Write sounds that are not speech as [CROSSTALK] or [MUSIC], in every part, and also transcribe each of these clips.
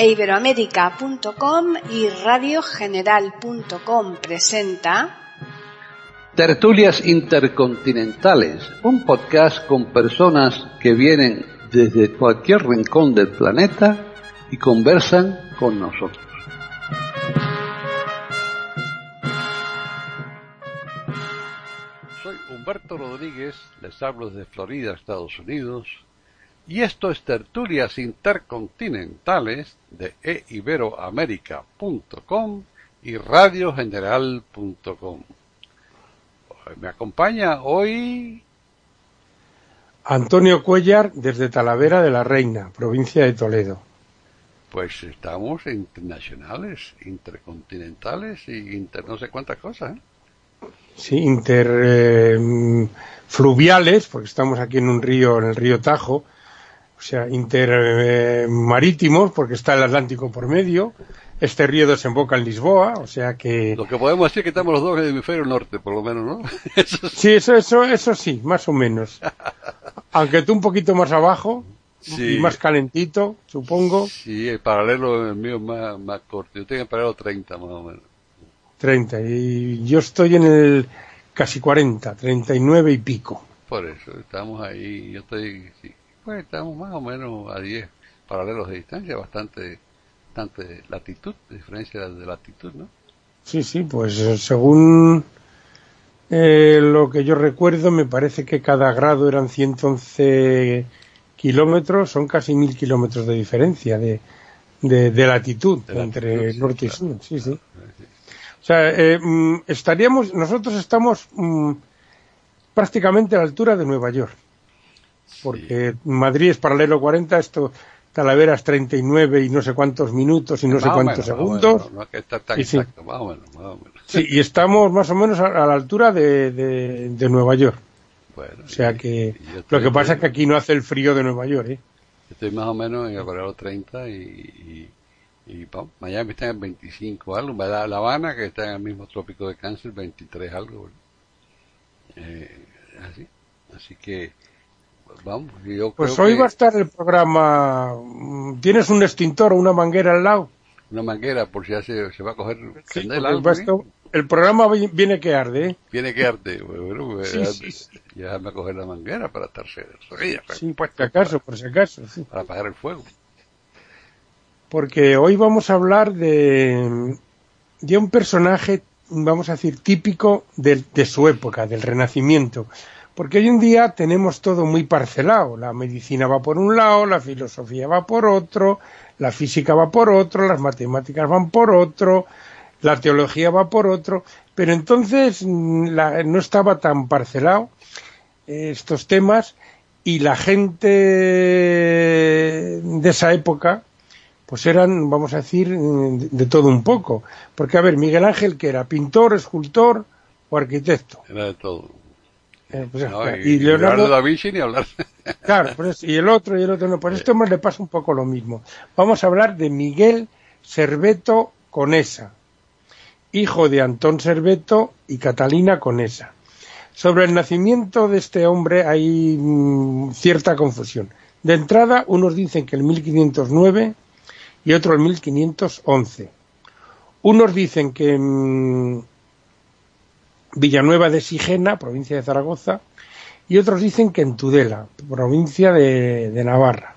e iberoamérica.com y radiogeneral.com presenta Tertulias Intercontinentales, un podcast con personas que vienen desde cualquier rincón del planeta y conversan con nosotros. Soy Humberto Rodríguez, les hablo desde Florida, Estados Unidos, y esto es Tertulias Intercontinentales de eiberoamerica.com y radiogeneral.com. Me acompaña hoy Antonio Cuellar desde Talavera de la Reina, provincia de Toledo. Pues estamos internacionales, intercontinentales y inter no sé cuántas cosas. ¿eh? Sí, interfluviales, porque estamos aquí en un río, en el río Tajo, o sea, intermarítimos, porque está el Atlántico por medio. Este río desemboca en Lisboa, o sea que... Lo que podemos decir es que estamos los dos en el hemisferio norte, por lo menos, ¿no? [LAUGHS] eso sí. sí, eso, eso, eso sí, más o menos. [LAUGHS] Aunque tú un poquito más abajo, sí. y más calentito, supongo. Sí, el paralelo el mío es más, más corto. Yo tengo el paralelo 30, más o menos. 30, y yo estoy en el casi 40, 39 y pico. Por eso, estamos ahí, yo estoy... Sí pues estamos más o menos a 10 paralelos de distancia, bastante, bastante latitud, diferencia de latitud, ¿no? Sí, sí, pues eh, según eh, lo que yo recuerdo, me parece que cada grado eran 111 kilómetros, son casi mil kilómetros de diferencia de, de, latitud entre norte y sur. Sí, sí. O sea, eh, mm, estaríamos, nosotros estamos mm, prácticamente a la altura de Nueva York porque Madrid es paralelo 40, esto Talavera es 39 y no sé cuántos minutos y no sé cuántos segundos. no, es que está tan exacto, más o menos, más o menos. Sí, y estamos más o menos a, la altura de, de, Nueva York. Bueno, o sea que lo que pasa es que aquí no hace el frío de Nueva York, ¿eh? Estoy más o menos en el paralelo 30 y, y, y Miami está en 25 algo, La, la Habana que está en el mismo trópico de Cáncer 23 algo. Eh, así, así que Vamos, yo pues hoy va a estar el programa. ¿Tienes un extintor o una manguera al lado? Una manguera, por si se, se va a coger sí, El programa viene que arde. ¿eh? Viene que arde. Bueno, pues, ya me a coger la manguera para estar Sí, por si acaso, por si acaso. Para apagar el fuego. Porque hoy vamos a hablar de, de un personaje, vamos a decir, típico de, de su época, del Renacimiento porque hoy en día tenemos todo muy parcelado. La medicina va por un lado, la filosofía va por otro, la física va por otro, las matemáticas van por otro, la teología va por otro, pero entonces mm, no estaba tan parcelado eh, estos temas y la gente de esa época pues eran, vamos a decir, mm, de todo un poco. Porque, a ver, Miguel Ángel, que era pintor, escultor o arquitecto. Era de todo. Eh, pues y, Leonardo, da Vinci ni hablar. [LAUGHS] Claro, pues, y el otro y el otro no. Pues esto le pasa un poco lo mismo. Vamos a hablar de Miguel Serveto Conesa, hijo de Antón Serveto y Catalina Conesa. Sobre el nacimiento de este hombre hay mm, cierta confusión. De entrada, unos dicen que el 1509 y otros el 1511. Unos dicen que mm, Villanueva de Sigena, provincia de Zaragoza, y otros dicen que en Tudela, provincia de, Navarra.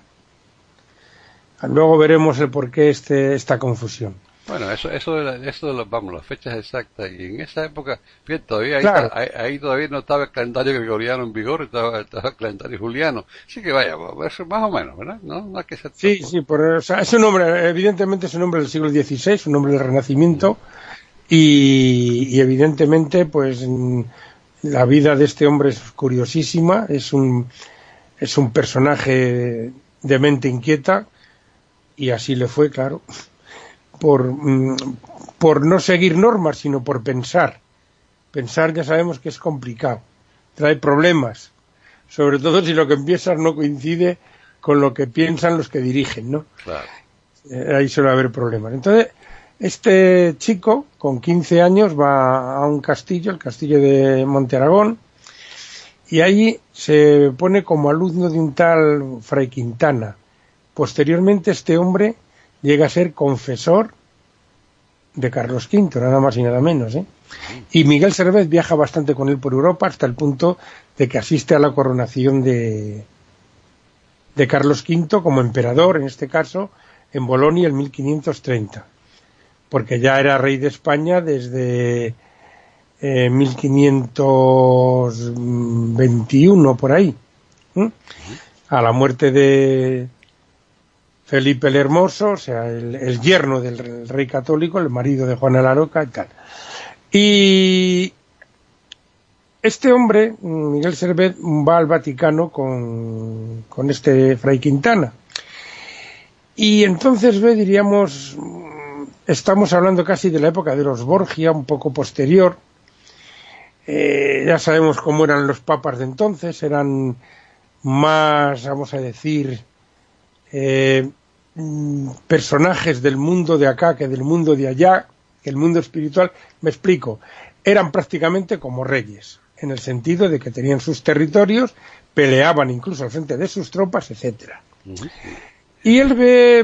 Luego veremos el por qué este, esta confusión. Bueno, eso, eso, eso, vamos, las fechas exactas. Y en esa época, fíjate, todavía ahí, todavía no estaba el calendario gregoriano en vigor, estaba, estaba el calendario juliano. Así que vaya, eso más o menos, ¿verdad? No, no que sí, sí, por, o sea, es un nombre, evidentemente es un nombre del siglo XVI, un nombre del Renacimiento. Y, evidentemente, pues la vida de este hombre es curiosísima, es un, es un personaje de mente inquieta, y así le fue, claro, por, mm, por no seguir normas, sino por pensar. Pensar ya sabemos que es complicado, trae problemas, sobre todo si lo que empiezas no coincide con lo que piensan los que dirigen, ¿no? Claro. Eh, ahí suele haber problemas. Entonces, este chico, con 15 años, va a un castillo, el castillo de Monte Aragón, y allí se pone como alumno de un tal Fray Quintana. Posteriormente este hombre llega a ser confesor de Carlos V, nada más y nada menos. ¿eh? Y Miguel Servet viaja bastante con él por Europa hasta el punto de que asiste a la coronación de, de Carlos V como emperador, en este caso, en Bolonia en 1530, porque ya era rey de España desde 1521 eh, por ahí, a la muerte de Felipe el Hermoso, o sea, el, yerno del rey católico, el marido de Juana la Roca y tal. Y este hombre, Miguel Servet, va al Vaticano con, con este fray Quintana. Y entonces ve, diríamos, estamos hablando casi de la época de los Borgia, un poco posterior, eh, ya sabemos cómo eran los papas de entonces, eran más, vamos a decir, eh, mm, personajes del mundo de acá que del mundo de allá, el mundo espiritual, me explico, eran prácticamente como reyes, en el sentido de que tenían sus territorios, peleaban incluso al frente de sus tropas, etcétera. Y él ve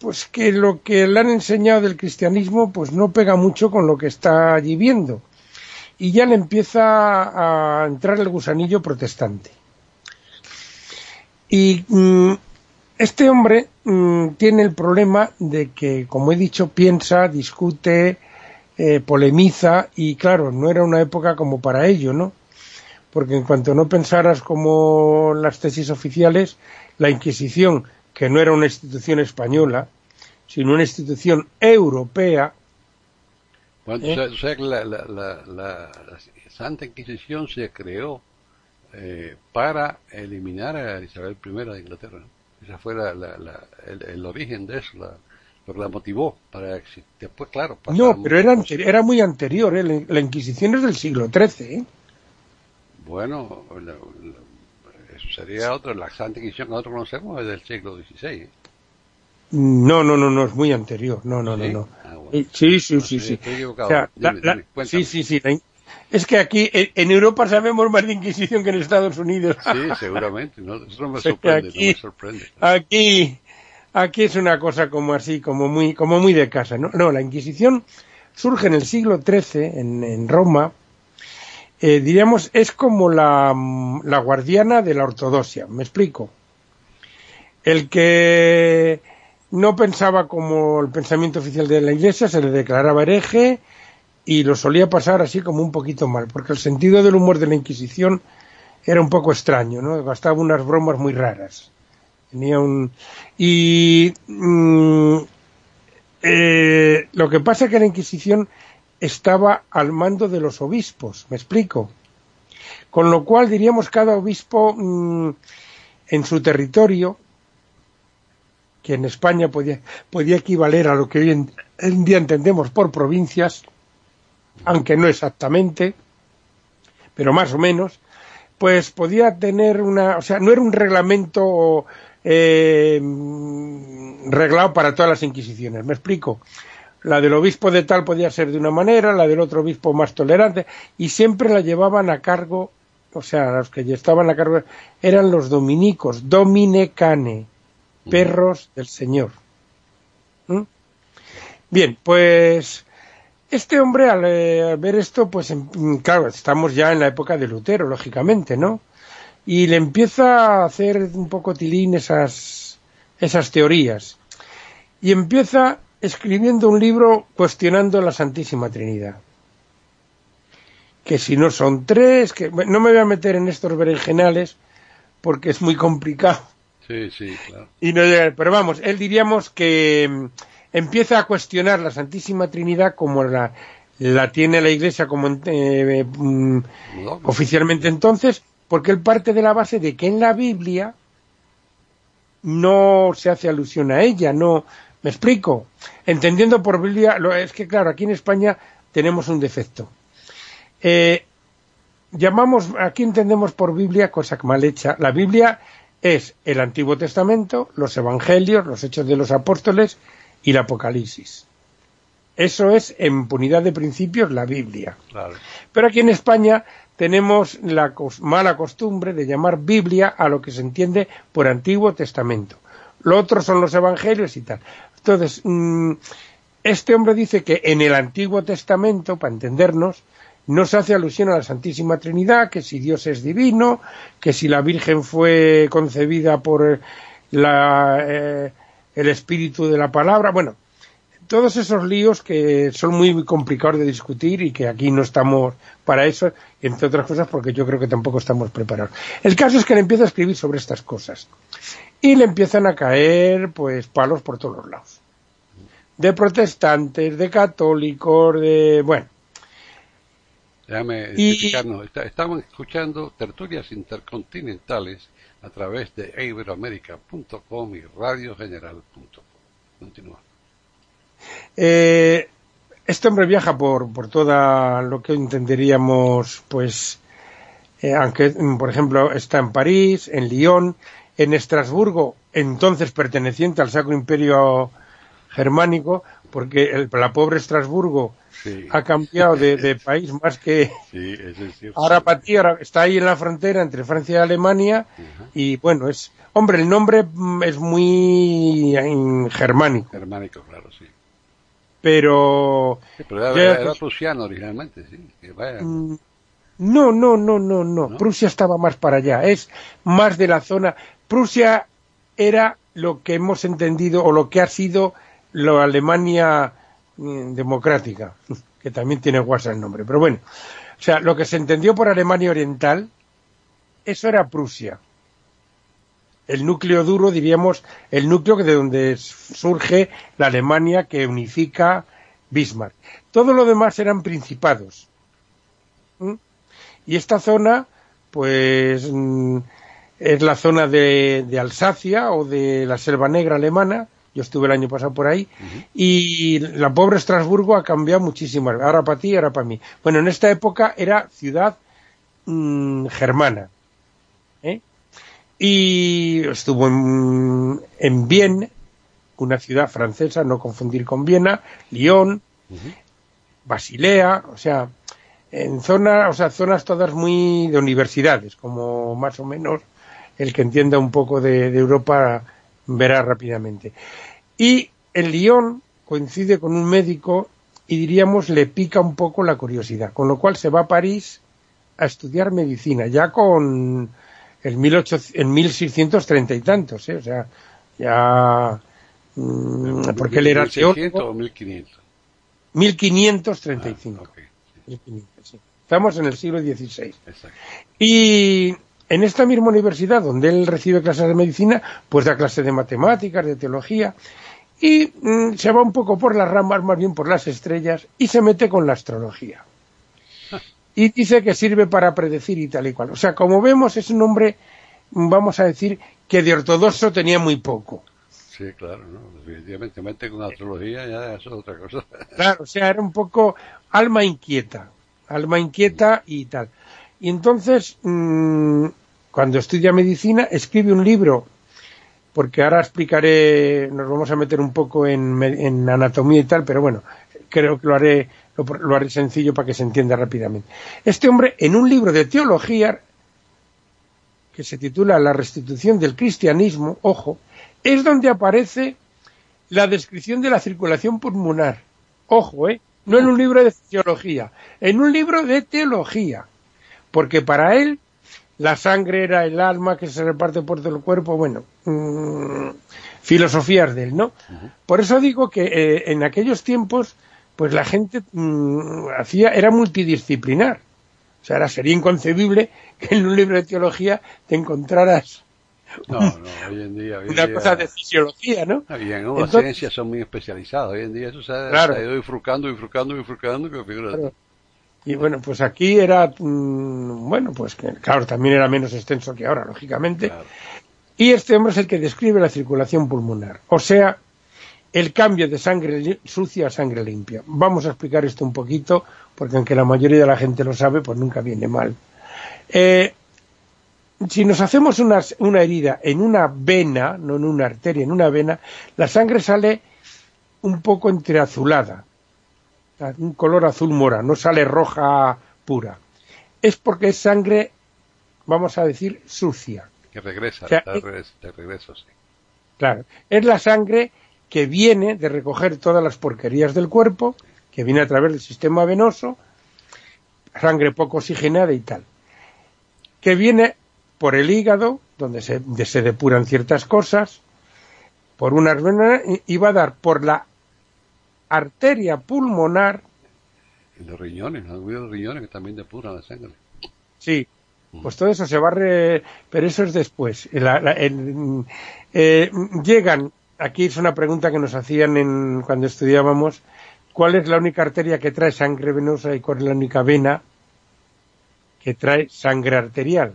pues que lo que le han enseñado del cristianismo pues no pega mucho con lo que está allí viendo y ya le empieza a entrar el gusanillo protestante. Y mm, este hombre mm, tiene el problema de que, como he dicho, piensa, discute, eh, polemiza y claro, no era una época como para ello, ¿no? Porque en cuanto no pensaras como las tesis oficiales, la Inquisición, que no era una institución española, sino una institución europea, bueno, ¿Eh? o sea, que la, la, la, Santa Inquisición se creó eh, para eliminar a Isabel I de Inglaterra. Ese fue el, el, origen de eso, lo que la motivó para después, claro. No, pero era, era muy anterior, ¿eh? la, Inquisición es del siglo XIII. ¿eh? Bueno, eso sería otro, la Santa Inquisición que nosotros conocemos es del siglo XVI. No, no, no, no, es muy anterior. No, no, no, no. Ah, sí, sí, sí, sí. sí, sí, sí. Es que aquí, en Europa sabemos más de Inquisición que en Estados Unidos. Sí, seguramente. No, eso me sorprende, aquí, no me [LAUGHS] sorprende. Aquí, aquí es una cosa como así, como muy, como muy de casa, ¿no? No, la Inquisición surge en el siglo XIII, en, en Roma, eh, diríamos, es como la, la guardiana de la ortodoxia. ¿Me explico? El que no pensaba como el pensamiento oficial de la Iglesia, se le declaraba hereje y lo solía pasar así como un poquito mal, porque el sentido del humor de la Inquisición era un poco extraño, ¿no? Gastaba unas bromas muy raras. Tenía un... Y... Mm, eh, lo que pasa es que la Inquisición estaba al mando de los obispos, ¿me explico? Con lo cual, diríamos, cada obispo mm, en su territorio que en España podía, podía equivaler a lo que hoy en, día entendemos por provincias, aunque no exactamente, pero más o menos, pues podía tener una, o sea, no era un reglamento eh, reglado para todas las inquisiciones, me explico. La del obispo de tal podía ser de una manera, la del otro obispo más tolerante, y siempre la llevaban a cargo, o sea, los que estaban a cargo eran los dominicos, dominecane, perros del Señor. ¿Mm? Bien, pues este hombre eh, al, ver esto, pues em, claro, estamos ya en la época de Lutero, lógicamente, ¿no? Y le empieza a hacer un poco tilín esas, esas teorías. Y empieza escribiendo un libro cuestionando la Santísima Trinidad. Que si no son tres, que no me voy a meter en estos berenjenales porque es muy complicado Sí, sí, claro. Y no pero vamos, él diríamos que mm, empieza a cuestionar la Santísima Trinidad como la, la tiene la Iglesia como eh, mm, oficialmente entonces, porque él parte de la base de que en la Biblia no se hace alusión a ella, no, me explico, entendiendo por Biblia, lo, es que claro, aquí en España tenemos un defecto. Eh, llamamos, aquí entendemos por Biblia cosa mal hecha, la Biblia es el Antiguo Testamento, los Evangelios, los Hechos de los Apóstoles y el Apocalipsis. Eso es, en punidad de principios, la Biblia. Pero aquí en España tenemos la mala costumbre de llamar Biblia a lo que se entiende por Antiguo Testamento. Lo otro son los Evangelios y tal. Entonces, mm, este hombre dice que en el Antiguo Testamento, para entendernos, no se hace alusión a la Santísima Trinidad, que si Dios es divino, que si la Virgen fue concebida por la, eh, el espíritu de la palabra, bueno, todos esos líos que son muy complicados de discutir y que aquí no estamos para eso, entre otras cosas porque yo creo que tampoco estamos preparados. El caso es que le empieza a escribir sobre estas cosas y le empiezan a caer pues palos por todos lados. De protestantes, de católicos, de... bueno, Déjame explicarnos. Estamos escuchando tertulias intercontinentales a través de iberoamérica.com y radiogeneral.com. Continúa. Eh, este hombre viaja por, por toda lo que entenderíamos, pues, eh, aunque, por ejemplo, está en París, en Lyon, en Estrasburgo, entonces perteneciente al Sacro Imperio Germánico, porque el, la pobre Estrasburgo ha cambiado de, [LAUGHS] país más que... ahora para ti, ahora está ahí en la frontera entre Francia y Alemania y bueno, es... Hombre, el nombre mm, es muy germánico. Germánico, claro, sí. Pero... pero era, prusiano originalmente, sí. Mm, no, no, no, no, no, Prusia estaba más para allá. Es más de la zona... Prusia era lo que hemos entendido o lo que ha sido la Alemania Mm, democrática, [LAUGHS] que también tiene guasa el nombre, pero bueno, o sea, lo que se entendió por Alemania Oriental, eso era Prusia. El núcleo duro, diríamos, el núcleo de donde surge la Alemania que unifica Bismarck. Todo lo demás eran principados. Y esta zona, pues, mm, es la zona de Alsacia o de la Selva Negra alemana, yo estuve el año pasado por ahí, y la pobre Estrasburgo ha cambiado muchísimo, ahora para ti, ahora para mí. Bueno, en esta época era ciudad mm, germana, ¿eh? y estuvo en, en una ciudad francesa, no confundir con Viena, Lyon, Basilea, o sea, en zonas, o sea, zonas todas muy de universidades, como más o menos el que entienda un poco de Europa verá rápidamente. Y el Lyon coincide con un médico y diríamos le pica un poco la curiosidad, con lo cual se va a París a estudiar medicina, ya con el, 18, el 1630 y tantos, ¿eh? o sea, ya... Mm, porque él era teórico. o 1500? 1535. Ah, Estamos en el siglo XVI. Y en esta misma universidad donde él recibe clases de medicina, pues da clases de matemáticas, de teología, y mm, se va un poco por las ramas, más bien por las estrellas, y se mete con la astrología. Y dice que sirve para predecir y tal y cual. O sea, como vemos, es un hombre, vamos a decir, que de ortodoxo tenía muy poco. Sí, claro, ¿no? definitivamente mete con astrología ya eso es otra cosa. Claro, o sea, era un poco alma inquieta, alma inquieta y tal. Y entonces, mm, cuando estudia medicina, escribe un libro, porque ahora explicaré, nos vamos a meter un poco en, anatomía y tal, pero bueno, creo que lo haré, lo, haré sencillo para que se entienda rápidamente. Este hombre, en un libro de teología, que se titula La restitución del cristianismo, ojo, es donde aparece la descripción de la circulación pulmonar. Ojo, ¿eh? No en un libro de teología, en un libro de teología porque para él la sangre era el alma que se reparte por todo el cuerpo, bueno, mm, filosofías de él, ¿no? Por eso digo que eh, en aquellos tiempos, pues la gente mm, hacía, era multidisciplinar. O sea, era, sería inconcebible [LAUGHS] que en un libro de teología te encontraras no, no, [LAUGHS] hoy en día. una cosa de fisiología, ¿no? ¿no? las ciencias son muy especializadas. Hoy en día eso se ha, ido bifurcando, bifurcando, bifurcando, que figura. Y bueno, pues aquí era, mm, bueno, pues que, claro, también era menos extenso que ahora, lógicamente. Y este hombre es el que describe la circulación pulmonar, o sea, el cambio de sangre sucia a sangre limpia. Vamos a explicar esto un poquito, porque aunque la mayoría de la gente lo sabe, pues nunca viene mal. Eh, si nos hacemos una, una herida en una vena, no en una arteria, en una vena, la sangre sale un poco entreazulada, un color azul mora, no sale roja pura. Es porque es sangre, vamos a decir, sucia. Que regresa, de regreso, sí. Claro, es la sangre que viene de recoger todas las porquerías del cuerpo, que viene a través del sistema venoso, sangre poco oxigenada y tal, que viene por el hígado, donde se, se depuran ciertas cosas, por unas venas, y va a dar por la arteria pulmonar. Los riñones, los riñones que también depuran la sangre. Sí, pues todo eso se va a... Pero eso es después. Eh, llegan, aquí es una pregunta que nos hacían en, cuando estudiábamos, ¿cuál es la única arteria que trae sangre venosa y cuál es la única vena que trae sangre arterial?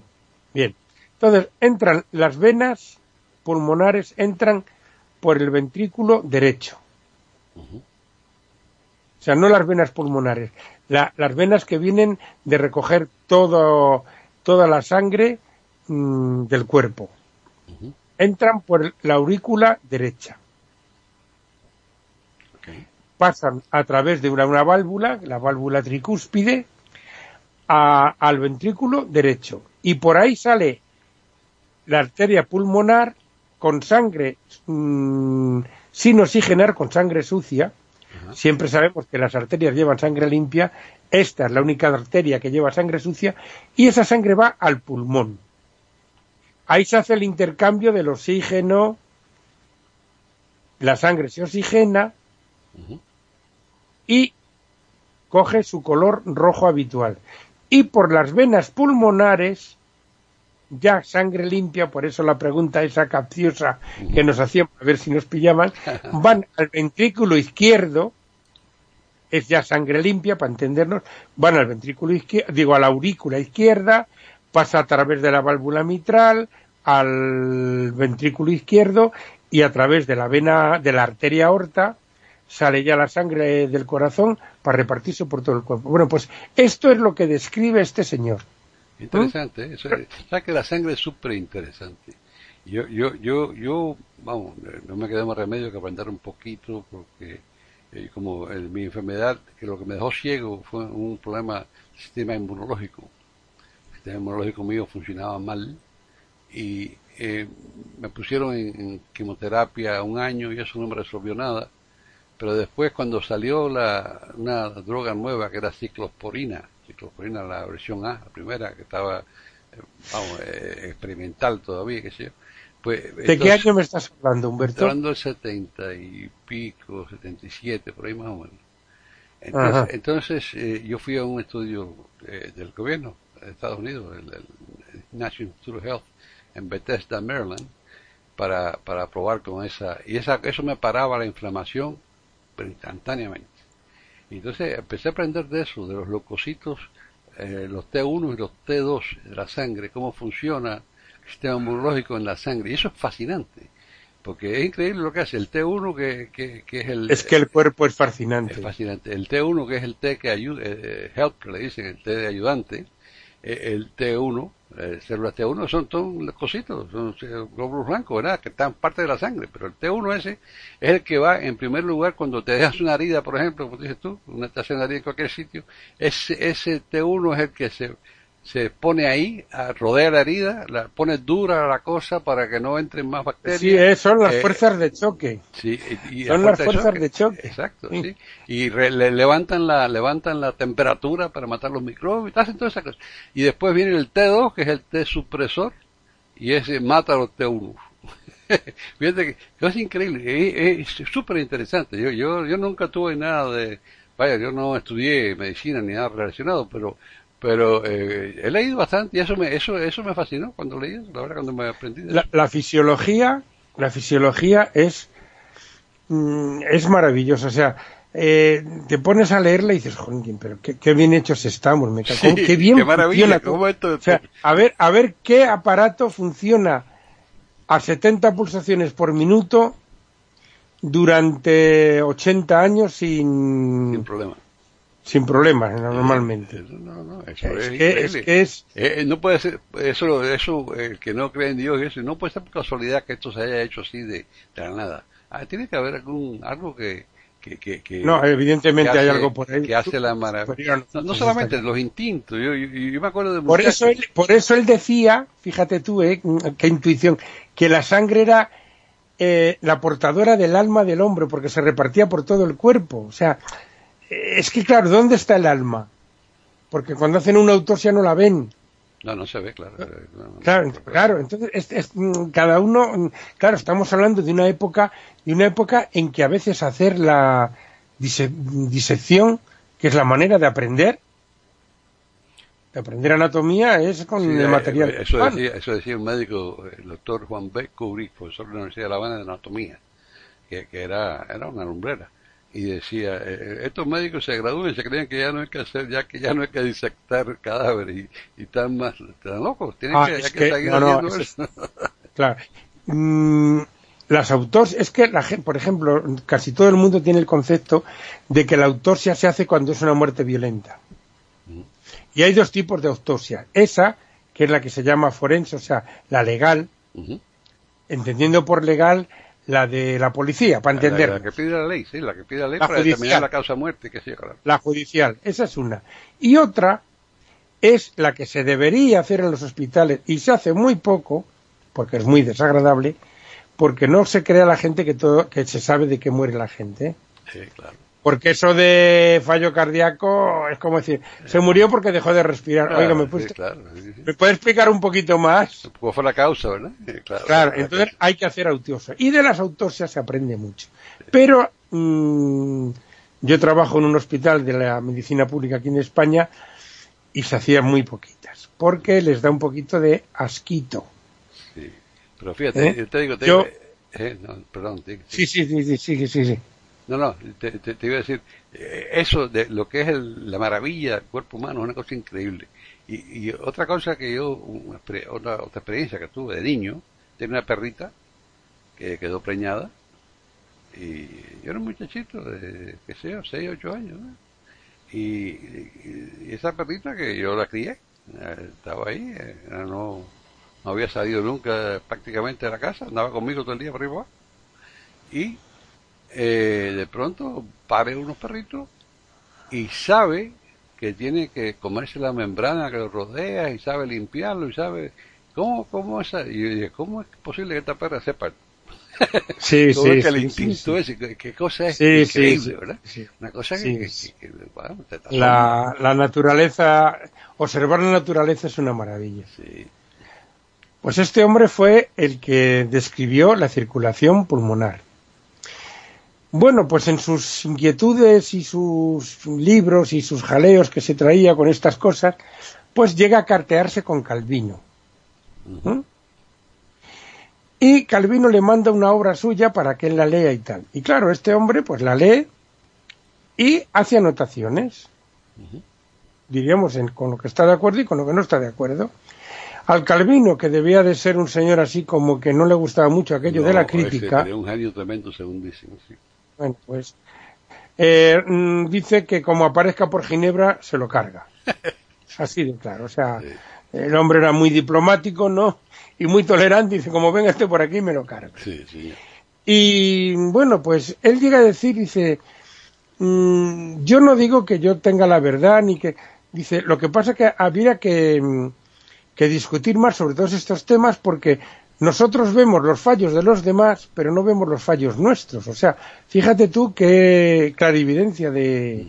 Bien, entonces entran las venas pulmonares, entran por el ventrículo derecho. O sea, no las venas pulmonares, las venas que vienen de recoger todo toda la sangre mm, del cuerpo. Entran por la aurícula derecha. Pasan a través de una, válvula, la válvula tricúspide, al ventrículo derecho. Y por ahí sale la arteria pulmonar con sangre mm, sin oxigenar, con sangre sucia. Siempre sabemos que las arterias llevan sangre limpia esta es la única arteria que lleva sangre sucia y esa sangre va al pulmón. Ahí se hace el intercambio del oxígeno, la sangre se oxigena y coge su color rojo habitual. Y por las venas pulmonares, ya sangre limpia, por eso la pregunta esa capciosa que nos hacían a ver si nos pillaban, [LAUGHS] van al ventrículo izquierdo, es ya sangre limpia, para entendernos, van al ventrículo izquierdo, digo, a la aurícula izquierda, pasa a través de la válvula mitral, al ventrículo izquierdo y a través de la vena, de la arteria aorta, sale ya la sangre del corazón para repartirse por todo el cuerpo. Bueno, pues esto es lo que describe este señor. Interesante, ¿eh? eso que la sangre es súper interesante. Yo, yo, yo, yo, vamos, no me queda más remedio que aprender un poquito porque eh, como mi enfermedad, que lo que me dejó ciego fue un problema del sistema inmunológico. El sistema inmunológico mío funcionaba mal y eh, me pusieron en, quimioterapia un año y eso no me resolvió nada. Pero después cuando salió la, una droga nueva que era ciclosporina, la versión A, la primera que estaba, eh, vamos, experimental todavía, qué sé yo, pues, ¿De qué año me estás hablando, Humberto? Hablando del 70 y pico, 77, por ahí más o menos. Entonces, eh, yo fui a un estudio eh, del gobierno de Estados Unidos, el, National Institute of Health, en Bethesda, Maryland, para, para probar con esa. Y esa, eso me paraba la inflamación pero instantáneamente. Y entonces empecé a aprender de eso, de los leucocitos, eh, los T1 y los T2 de la sangre, cómo funciona sistema inmunológico en la sangre. Y eso es fascinante, porque es increíble lo que hace el T1, que, que, es el... Es que el cuerpo es fascinante. Es fascinante. El T1, que es el T que ayuda, eh, help, que le dicen, el T de ayudante, eh, el T1, eh, células T1 son todos cositos, son glóbulos blancos, ¿verdad? Que están parte de la sangre, pero el T1 ese es el que va en primer lugar cuando te dejas una herida, por ejemplo, como dices tú, una estación de herida en cualquier sitio, ese, ese T1 es el que se se pone ahí, rodea la herida, la pone dura la cosa para que no entren más bacterias. Sí, eh, son las eh, fuerzas de choque. Sí, y, son las fuerzas de choque. Exacto, sí. Y le levantan la levantan la temperatura para matar los microbios, hacen todas esas cosas. Y después viene el T2, que es el T supresor, y ese mata a los T1. [LAUGHS] Fíjate que es increíble, es súper interesante. Yo, yo, yo nunca tuve nada de, vaya, yo no estudié medicina ni nada relacionado, pero pero eh, he leído bastante y eso me eso eso me fascinó cuando leí la verdad cuando me aprendí la, fisiología la fisiología es mm, es maravillosa. O sea eh, te pones a leerla y dices joder pero qué, bien hechos estamos me cago, qué bien qué funciona o sea, a ver a ver qué aparato funciona a 70 pulsaciones por minuto durante 80 años sin sin problema sin problemas normalmente. No, no, eso es, que, es, eh, eh, no puede ser, eso, eso, el que no cree en Dios, eso, no puede ser por casualidad que esto se haya hecho así de, de la nada. Ah, tiene que haber algún, algo que, que, que, no, evidentemente hay algo por ahí que hace la maravilla. No, solamente los instintos, yo, yo, me acuerdo de por eso él, por eso él decía, fíjate tú, eh, qué intuición, que la sangre era eh, la portadora del alma del hombre, porque se repartía por todo el cuerpo. O sea, es que claro, ¿dónde está el alma? Porque cuando hacen una autopsia no la ven. No, no se ve, claro. claro, claro. Entonces, es, mm, cada uno, mm, claro, estamos hablando de una época, de una época en que a veces hacer la disección, que es la manera de aprender, de aprender anatomía es con el material. Eh, eso decía, eso decía un médico, el doctor Juan B. Kubrick, profesor de la Universidad de La Habana de Anatomía, que, que era, era una lumbrera y decía eh, eh, estos médicos se gradúan y se creen que ya no hay que hacer ya que ya no hay que disectar cadáveres y, y están más están locos tienen Ah, que, hay que, que- seguir no, no, haciendo es- eso. [LAUGHS] Claro. Mm, las autopsias, es que la gente, por ejemplo, casi todo el mundo tiene el concepto de que la autopsia se hace cuando es una muerte violenta. Y hay dos tipos de autopsia. Esa, que es la que se llama forense, o sea, la legal, entendiendo por legal la de la policía, para la, la que pide la ley sí la que pide la ley La para judicial. determinar la causa muerte que sí claro la judicial, esa es una. Y otra es la que se debería hacer en los hospitales y se hace muy poco, porque es muy desagradable, porque no se crea la gente que todo que se sabe de qué muere la gente. sí claro Porque eso de fallo cardíaco es como decir, se murió porque dejó de respirar. Claro, Oiga, ¿me, sí, puede, claro, sí, sí. ¿me puede explicar un poquito más? ¿Cuál fue la causa verdad claro, entonces causa. hay que hacer autopsia. Y de las autopsias se aprende mucho. Pero mm, yo trabajo en un hospital de la medicina pública aquí en España y se hacían muy poquitas. Porque les da un poquito de asquito. Sí. pero fíjate ¿Eh? yo te digo te Yo- digo, eh, no, perdón te- Sí, sí, sí, sí, sí, sí, sí. No, no, te, te- iba a decir, eh, eso de lo que es el- la maravilla del cuerpo humano es una cosa increíble. Y, y otra cosa que yo, una, otra, otra experiencia que tuve de niño, tenía una perrita que quedó preñada y yo era un muchachito de, qué sé yo, 6, 8 años. Y, esa perrita que yo la crié, eh, estaba ahí, eh, no, no había salido nunca prácticamente de la casa, andaba conmigo todo el día por arriba. Y eh, de pronto pare unos perritos y sabe que tiene que comerse la membrana que lo rodea y sabe limpiarlo y sabe cómo cómo esa y yo dije cómo es posible que esta perra sepa [LAUGHS] Sí, cómo sí, es que el sí, instinto sí, ese qué, cosa es increíble sí, verdad una cosa que, sí. que- que, bueno, te asombra. La, la naturaleza, observar la naturaleza es una maravilla. Pues este hombre fue el que describió la circulación pulmonar. Bueno, pues en sus inquietudes y sus libros y sus jaleos que se traía con estas cosas, pues llega a cartearse con Calvino. ¿Mm? Y Calvino le manda una obra suya para que él la lea y tal. Y claro, este hombre pues la lee y hace anotaciones. Diríamos en- con lo que está de acuerdo y con lo que no está de acuerdo. Al Calvino, que debía de ser un señor así como que no le gustaba mucho aquello de la crítica, un genio tremendo según dicen sí. Bueno, pues eh, mm, dice que como aparezca por Ginebra se lo carga. [LAUGHS] Así de claro, o sea, Sí. el hombre era muy diplomático, ¿no? Y muy tolerante, dice, como venga este por aquí me lo carga. sí sí Y bueno, pues él llega a decir, dice, mm, yo no digo que yo tenga la verdad, ni que, dice, lo que pasa es que habría que, mm, que discutir más sobre todos estos temas porque nosotros vemos los fallos de los demás, pero no vemos los fallos nuestros. O sea, fíjate tú qué clarividencia de,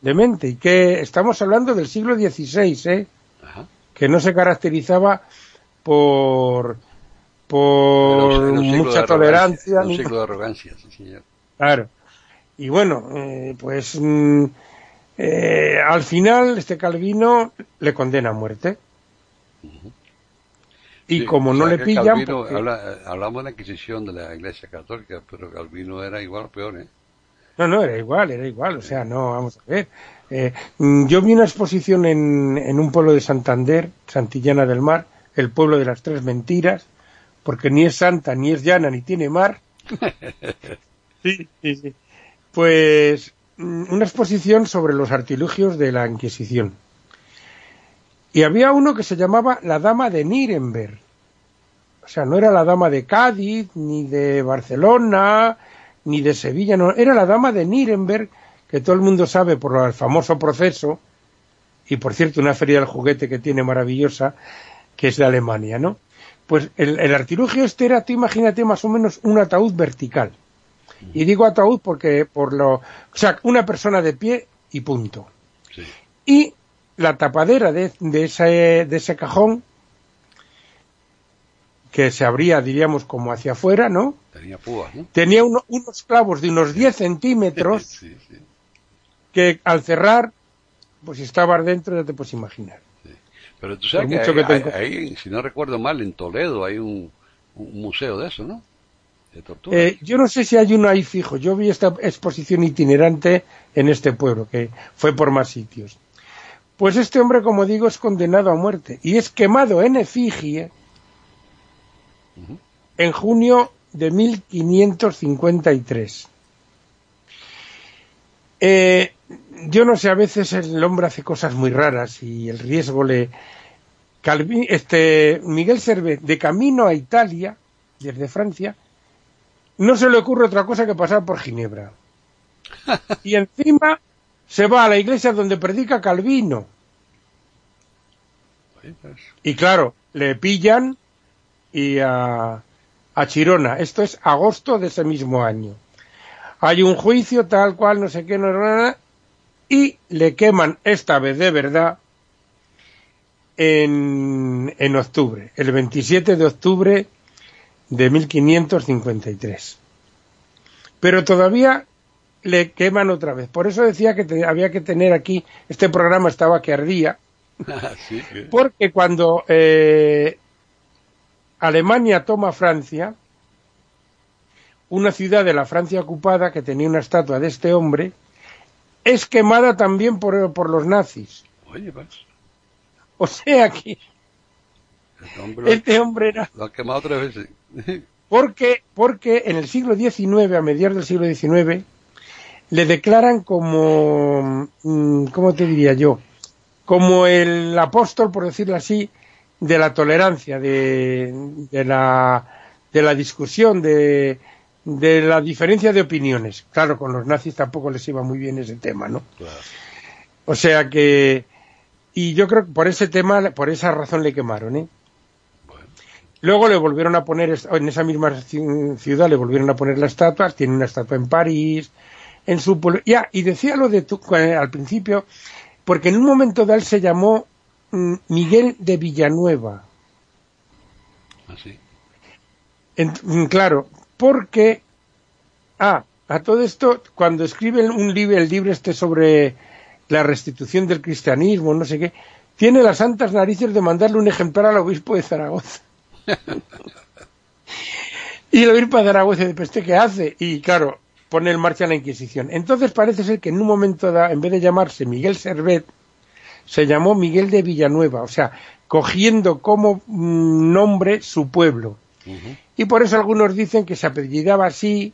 de mente. Y que estamos hablando del siglo XVI, ¿eh? que no se caracterizaba por por un- un mucha tolerancia era un siglo de arrogancia sí señor. Claro. Y bueno eh, pues mm, eh, al final este Calvino le condena a muerte y Sí, como no le pillan Calvino, porque- habla- hablamos de la Inquisición de la Iglesia Católica, pero Calvino era igual o peor, ¿eh? No, no, era igual, era igual. O sea, no, vamos a ver. Eh, mm, yo vi una exposición en, en un pueblo de Santander, Santillana del Mar, el pueblo de las tres mentiras, porque ni es santa, ni es llana, ni tiene mar. [LAUGHS] sí, sí, sí. Pues mm, una exposición sobre los artilugios de la Inquisición. Y había uno que se llamaba la Dama de Nuremberg. O sea, no era la Dama de Cádiz, ni de Barcelona, ni de Sevilla, no, era la dama de Nuremberg, que todo el mundo sabe por el famoso proceso, y por cierto una feria del juguete que tiene maravillosa, que es de Alemania, ¿no? Pues el, el artilugio este era, tú imagínate más o menos un ataúd vertical. Y digo ataúd porque por lo, o sea, una persona de pie y punto. Sí. Y la tapadera de, de ese, de ese cajón, que se abría, diríamos, como hacia afuera, ¿no? Tenía púas, ¿no? Tenía uno- unos clavos de unos 10 centímetros [LAUGHS] Sí, sí. que al cerrar, pues si estabas dentro ya te puedes imaginar. Pero tú sabes Por que, mucho hay, que tenga- hay- hay, si no recuerdo mal, en Toledo hay un, un museo de eso, ¿no? De tortura. Eh, yo no sé si hay uno ahí fijo. Yo vi esta exposición itinerante en este pueblo, que fue por más sitios. Pues este hombre, como digo, es condenado a muerte y es quemado en efigie En junio de 1553. Eh, yo no sé, a veces el hombre hace cosas muy raras y el riesgo le... Calvi- este, Miguel Servet, de camino a Italia, desde Francia, no se le ocurre otra cosa que pasar por Ginebra. [LAUGHS] Y encima se va a la iglesia donde predica Calvino. Pues, Y claro, le pillan y a, a Chirona. Esto es agosto de ese mismo año. Hay un juicio tal cual, no sé qué, no, no, y le queman esta vez de verdad en, en octubre, el 27 de octubre de 1553. Pero todavía le queman otra vez. Por eso decía que te- había que tener aquí, este programa estaba que ardía, [LAUGHS] que- porque cuando eh, Alemania toma Francia, una ciudad de la Francia ocupada que tenía una estatua de este hombre, es quemada también por, por los nazis. Oye, pues, O sea que este hombre este hombre era... lo han quemado tres veces. [LAUGHS] Porque, porque en el siglo XIX, a mediados del siglo XIX, le declaran como, mm, ¿cómo te diría yo? Como el apóstol, por decirlo así, de la tolerancia, de, de la, de la discusión, de, de la diferencia de opiniones. Claro, con los nazis tampoco les iba muy bien ese tema, ¿no? Claro. O sea que, y yo creo que por ese tema, por esa razón le quemaron, ¿eh? Bueno, Luego le volvieron a poner, en esa misma ci- ciudad le volvieron a poner la estatua, tiene una estatua en París, en su pueblo. Ya, y decía lo de tu, eh, al principio, porque en un momento dado él se llamó Miguel de Villanueva. así. En- mm, claro, porque, ah, a todo esto, cuando escribe un libro, el libro este sobre la restitución del cristianismo, no sé qué, tiene las santas narices de mandarle un ejemplar al obispo de Zaragoza. [LAUGHS] y el obispo de Zaragoza dice, "¿Pero ¿este qué hace? Y claro, pone en marcha la Inquisición. Entonces parece ser que en un momento dado, en vez de llamarse Miguel Servet, se llamó Miguel de Villanueva, o sea, cogiendo como mm, nombre su pueblo. Y por eso algunos dicen que se apellidaba así,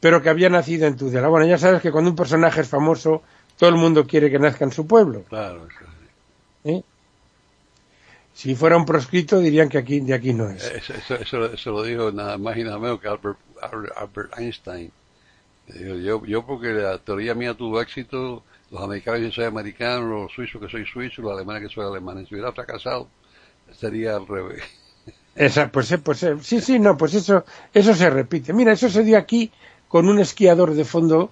pero que había nacido en Tudela. Bueno, ya sabes que cuando un personaje es famoso, todo el mundo quiere que nazca en su pueblo. Claro. ¿eh? Si fuera un proscrito, dirían que aquí de aquí no es. Eso, eso, eso, eso lo dijo nada más y nada menos que Albert, Albert, Einstein. Yo, yo porque la teoría mía tuvo éxito, los americanos yo soy americano, los suizos que soy suizo, los alemanes que soy alemán. Si hubiera fracasado, sería al revés. [LAUGHS] Esa, pues, eh, pues eh, sí, sí, no, pues eso, eso se repite. Mira, eso se dio aquí con un esquiador de fondo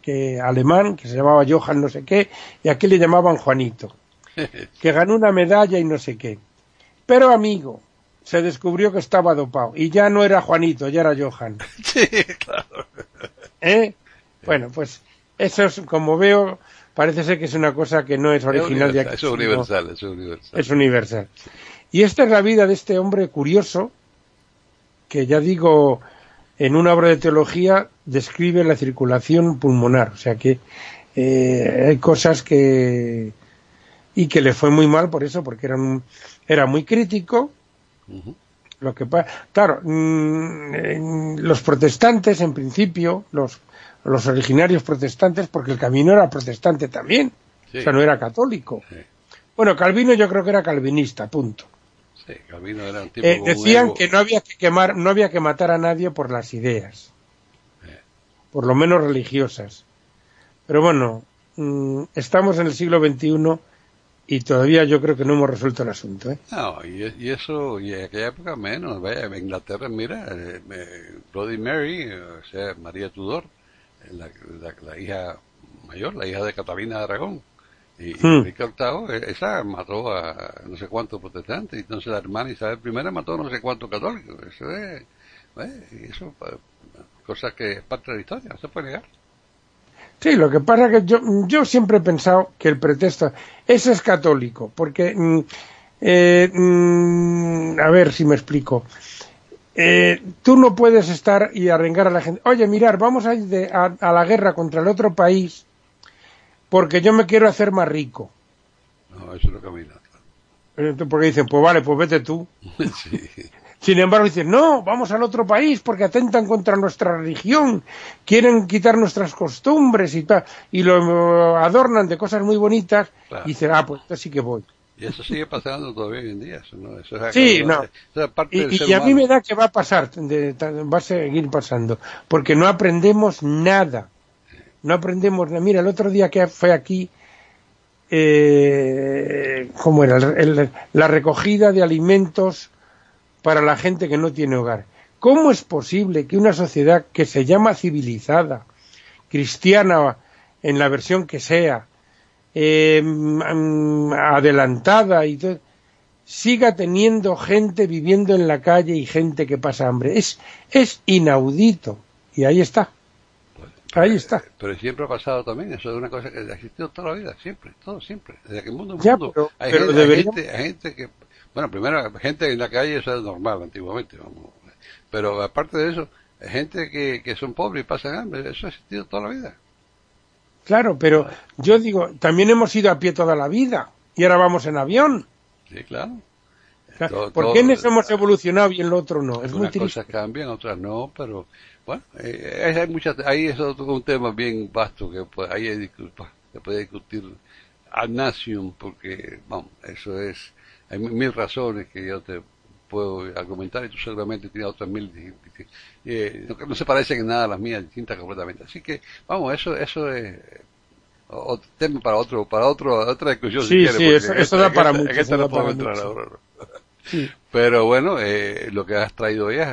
que alemán que se llamaba Johann no sé qué y aquí le llamaban Juanito, [LAUGHS] que ganó una medalla y no sé qué. Pero amigo, se descubrió que estaba dopado y ya no era Juanito, ya era Johann. [LAUGHS] sí, claro. ¿Eh? Bueno, pues eso es, como veo, parece ser que es una cosa que no es original de aquí. Eso es universal, es universal. es universal. Y esta es la vida de este hombre curioso, que ya digo, en una obra de teología describe la circulación pulmonar. O sea que eh, hay cosas que... y que le fue muy mal por eso, porque era, un- era muy crítico. Ujú. Lo que claro, mm, en los protestantes, en principio, los, los originarios protestantes, porque el camino era protestante también, Sí. o sea, no era católico. Sí. Bueno, Calvino yo creo que era calvinista, punto. Sí, Calvino era un tipo Eh, decían que no había que quemar, no había que matar a nadie por las ideas, Eh. por lo menos religiosas. Pero bueno, mm, estamos en el siglo XXI y todavía yo creo que no hemos resuelto el asunto. ¿eh? No, y, y, eso, y en aquella época menos. Vaya, en Inglaterra, mira, eh, Bloody Mary, o sea, María Tudor, la, la, la, hija mayor, la hija de Catalina de Aragón. Y, Hmm. Enrique VIII, eh, esa mató a no sé cuántos protestantes, y entonces la hermana Isabel I mató a no sé cuántos católicos. Eso es, eh, eso, cosas que es parte de la historia, no se puede negar. Sí, lo que pasa es que yo, yo siempre he pensado que el pretexto, ese es católico, porque, mm, eh, mm, a ver si me explico, eh, tú no puedes estar y arrengar a la gente, oye, mirar, vamos a ir de- a, a la guerra contra el otro país porque yo me quiero hacer más rico. No, eso no camina. Eh, Porque dicen, pues vale, pues vete tú. [LAUGHS] sí. Sin embargo, dicen, no, vamos al otro país porque atentan contra nuestra religión, quieren quitar nuestras costumbres y tal, y lo adornan de cosas muy bonitas, Claro. y dicen, ah, pues entonces sí que voy. Y eso sigue pasando todavía hoy en día. Eso, ¿no? eso es, Sí, eso no. es parte Y, del y ser a mí me da que va a pasar, de- va a seguir pasando, porque no aprendemos nada. No aprendemos nada. Mira, el otro día que fue aquí, eh, ¿cómo era? El- el- la recogida de alimentos para la gente que no tiene hogar. ¿Cómo es posible que una sociedad que se llama civilizada, cristiana en la versión que sea, eh, adelantada y todo, siga teniendo gente viviendo en la calle y gente que pasa hambre? Es, es inaudito. Y ahí está. Ahí está. Pero siempre ha pasado también, eso es una cosa que ha existido toda la vida, siempre, todo siempre, desde que el mundo Ya, mundo. pero- hay, pero gente, hay gente- hay gente que, bueno, primero, gente en la calle, eso es normal antiguamente, vamos. Pero aparte de eso, gente que, que son pobres y pasan hambre, eso ha existido toda la vida. Claro, pero yo digo, también hemos ido a pie toda la vida y ahora vamos en avión. Sí, claro. Todo- ¿Por qué en eso hemos evolucionado y en lo otro no? Es muy Algunas triste. cosas cambian, otras no, pero bueno, eh, hay, muchas, ahí es otro un tema bien vasto que pues, ahí hay disculpa, se puede discutir ad nauseam porque, vamos, eso es, hay mil razones que yo te puedo argumentar y tú seguramente tienes otras mil, eh, no, no se parecen en nada a las mías, distintas completamente. Así que, vamos, eso, eso es o- otro tema para otro, para otro, otra discusión si Sí, quieres, sí, porque eso- eso da para mucho. Pero bueno, eh, lo que has traído hoy es,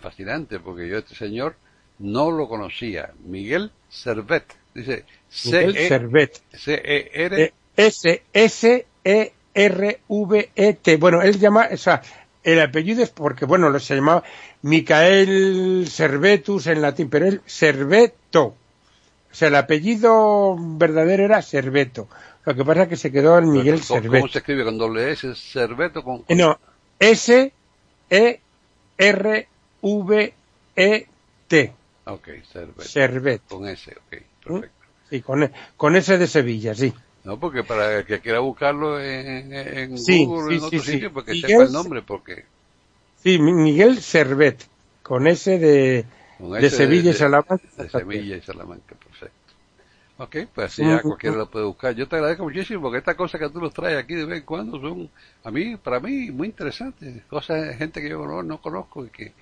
fascinante, porque yo este señor no lo conocía. Miguel Servet. Dice Miguel Servet. C-E-R. Eh, S S E R V E T. Bueno, él llama, o sea, el apellido es porque bueno, se llamaba Micael Servetus en latín, pero él Serveto. O sea, el apellido verdadero era Serveto. Lo que pasa es que se quedó en Miguel ¿Cómo, Servet. cómo se escribe con doble S? Servet o con... No, S E R V E T. Ok, Servet. Servet. Con S, ok, perfecto. Sí, con, con S de Sevilla, sí. No, porque para el que quiera buscarlo en, en Sí, Google o sí, en otro sí, sitio, porque Miguel sepa el nombre, porque Sí, Mi- Miguel Servet. Con S de, con de Sevilla y de- Salamanca. De Sevilla y Salamanca, perfecto. Ok, pues así ya cualquiera lo puede buscar. Yo te agradezco muchísimo porque estas cosas que tú nos traes aquí de vez en cuando son, a mí, para mí, muy interesantes. Cosas de gente que yo no, no conozco y que,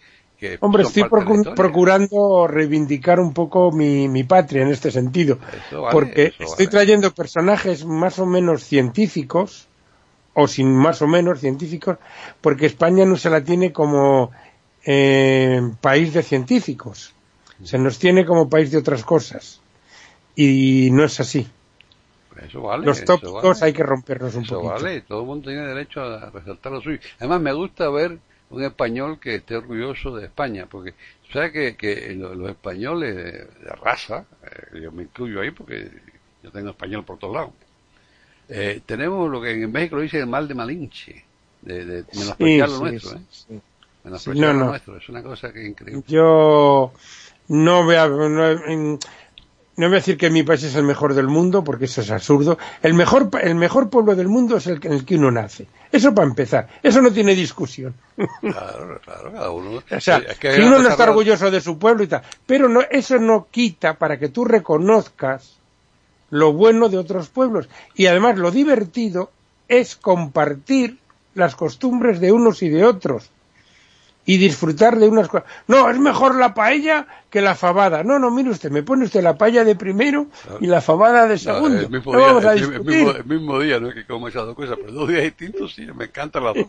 que Hombre, estoy procu- procurando reivindicar un poco mi, mi patria en este sentido. Eso vale, porque eso estoy vale. trayendo personajes más o menos científicos, o sin más o menos científicos, porque España no se la tiene como eh, país de científicos. Se nos tiene como país de otras cosas. Y no es así. Eso vale. Los eso tópicos vale. hay que romperlos un Eso poquito. vale, todo el mundo tiene derecho a resaltar lo suyo. Además, me gusta ver un español que esté orgulloso de España, porque sabes que, que lo- los, españoles de, de raza, eh, yo me incluyo ahí porque yo tengo español por todos lados, eh, tenemos lo que en México lo dice el mal de Malinche, de, de Sí, menospreciar lo sí, nuestro, sí, ¿eh? sí. Menospreciar no, lo no. nuestro, es una cosa que es increíble. Yo no voy a, no, no voy a decir que mi país es el mejor del mundo, porque eso es absurdo. El mejor, el mejor pueblo del mundo es el que- en el que uno nace. Eso para empezar. Eso no tiene discusión. Claro, claro, cada uno. [LAUGHS] O sea, es que una uno no está orgulloso de su pueblo y tal. Pero no, eso no quita para que tú reconozcas lo bueno de otros pueblos. Y además lo divertido es compartir las costumbres de unos y de otros. Y disfrutar de unas cosas. No, es mejor la paella que la fabada. No, no, mire usted, me pone usted la paella de primero y la fabada de segundo. el, mismo No día, vamos a el mismo- el mismo- el mismo día, no es que como esas dos cosas, pero dos días distintos, sí, me encantan las dos.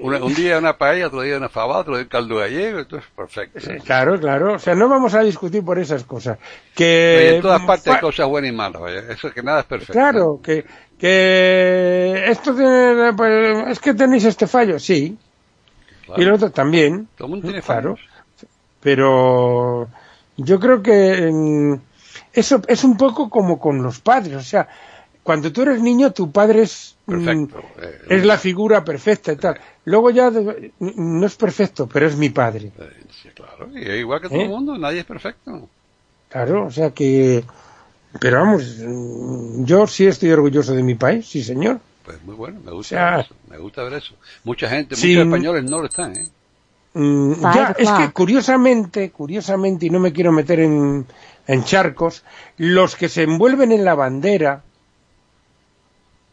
Una- un día una paella, otro día una fabada, otro día un caldo gallego, entonces perfecto. Sí, Claro, claro. O sea, no vamos a discutir por esas cosas. Que en todas partes hay cosas buenas y malas, vaya. Eso es que nada es perfecto. Claro, que, que esto tiene, pues, es que tenéis este fallo, sí, Claro. y el otro también, Todo el mundo tiene claro, pero yo creo que mm, eso es un poco como con los padres, o sea, cuando tú eres niño tu padre es mm, Perfecto. Eh, es la figura perfecta y tal. Luego ya no es perfecto, pero es mi padre. eh, sí, claro. Y igual que todo ¿Eh? el mundo, nadie es perfecto. Claro, o sea que pero vamos, yo sí estoy orgulloso de mi país, sí, señor. Pues muy bueno, me gusta ver eso. Me gusta ver eso. Mucha gente, sí. muchos españoles no lo están, ¿eh? Mm, ya, es que curiosamente, curiosamente, y no me quiero meter en, en charcos, los que se envuelven en la bandera,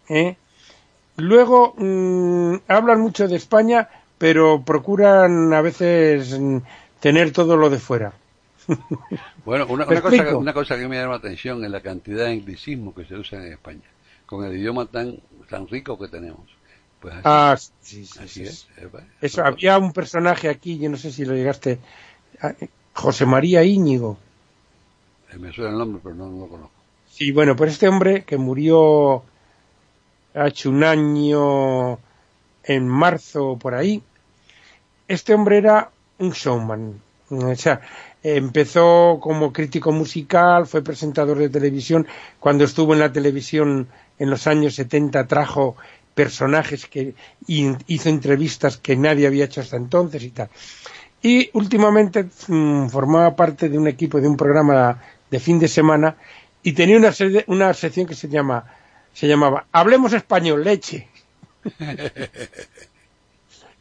¿eh? luego mm, hablan mucho de España, pero procuran a veces mm, tener todo lo de fuera. [LAUGHS] Bueno, una, ¿Me una cosa, una cosa que me llama la atención es la cantidad de anglicismos que se usan en España, con el idioma tan tan rico que tenemos. Pues así, Ah, sí, sí, así sí, es. eh. Eso, había un personaje aquí, yo no sé si lo llegaste, a- José María Íñigo. Eh, Me suena el nombre, pero no, no lo conozco. Sí, bueno, pues este hombre que murió ha hecho un año en marzo por ahí, este hombre era un showman. O sea, empezó como crítico musical, fue presentador de televisión. Cuando estuvo en la televisión en los años 70 trajo personajes que hizo entrevistas que nadie había hecho hasta entonces y tal. Y últimamente mm, formaba parte de un equipo de un programa de fin de semana y tenía una, sede- una sección que se llama se llamaba Hablemos español, leche. [LAUGHS]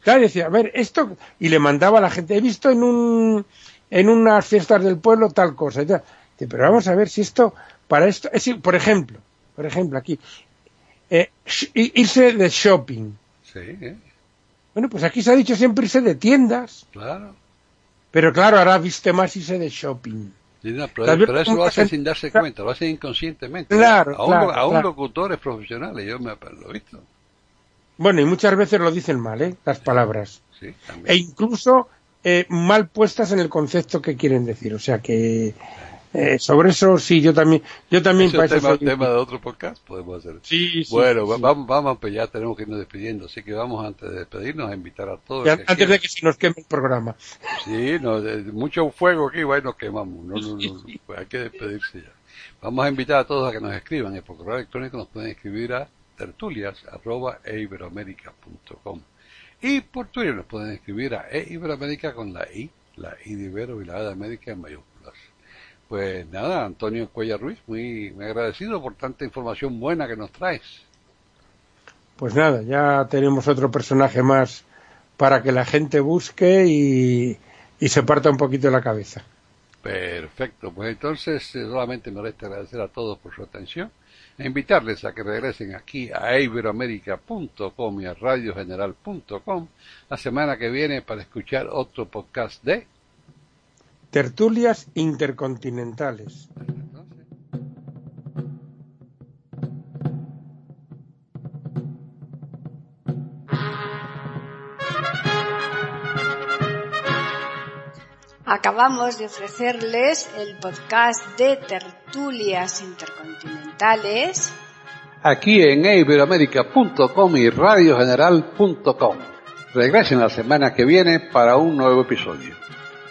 Claro, decía, a ver, esto, y le mandaba a la gente, he visto en un, en unas fiestas del pueblo tal cosa, y tal. Pero vamos a ver si esto, para esto, es, por ejemplo, por ejemplo, aquí, eh, irse de shopping. Sí, ¿eh? Bueno, pues aquí se ha dicho siempre irse de tiendas, claro. pero claro, ahora viste más irse de shopping. Sí, no, pero, Tal vez pero eso lo gente- sin darse cuenta, lo hacen inconscientemente. Claro, aún, claro, aún claro. locutores profesionales, yo me lo he visto. Bueno, y muchas veces lo dicen mal, ¿eh? Las palabras. Sí, E incluso eh, mal puestas en el concepto que quieren decir. O sea que eh, sobre eso sí, yo también, yo también es tema, soy- tema de otro podcast, podemos hacer. Sí, sí, bueno, sí. va- vamos, vamos, pues ya tenemos que irnos despidiendo, así que vamos antes de despedirnos a invitar a todos. Antes de quieran. que se nos queme el programa. Sí, no, de- de mucho fuego aquí, bueno, nos quemamos. No, no, no, pues hay que despedirse ya. Vamos a invitar a todos a que nos escriban. Y por correo electrónico nos pueden escribir a tertulias.eiberoamerica.com. Y por Twitter nos pueden escribir a eiberoamérica con la I, la I de Ibero y la A de América en mayúsculas. Pues nada, Antonio Cuella Ruiz, muy, muy agradecido por tanta información buena que nos traes. Pues nada, ya tenemos otro personaje más para que la gente busque y, y se parta un poquito la cabeza. Perfecto, pues entonces eh, solamente me resta agradecer a todos por su atención e invitarles a que regresen aquí a iberoamerica.com y a radiogeneral.com la semana que viene para escuchar otro podcast de... Tertulias intercontinentales. Acabamos de ofrecerles el podcast de tertulias intercontinentales. Aquí en iberoamerica.com y radiogeneral.com. Regresen la semana que viene para un nuevo episodio.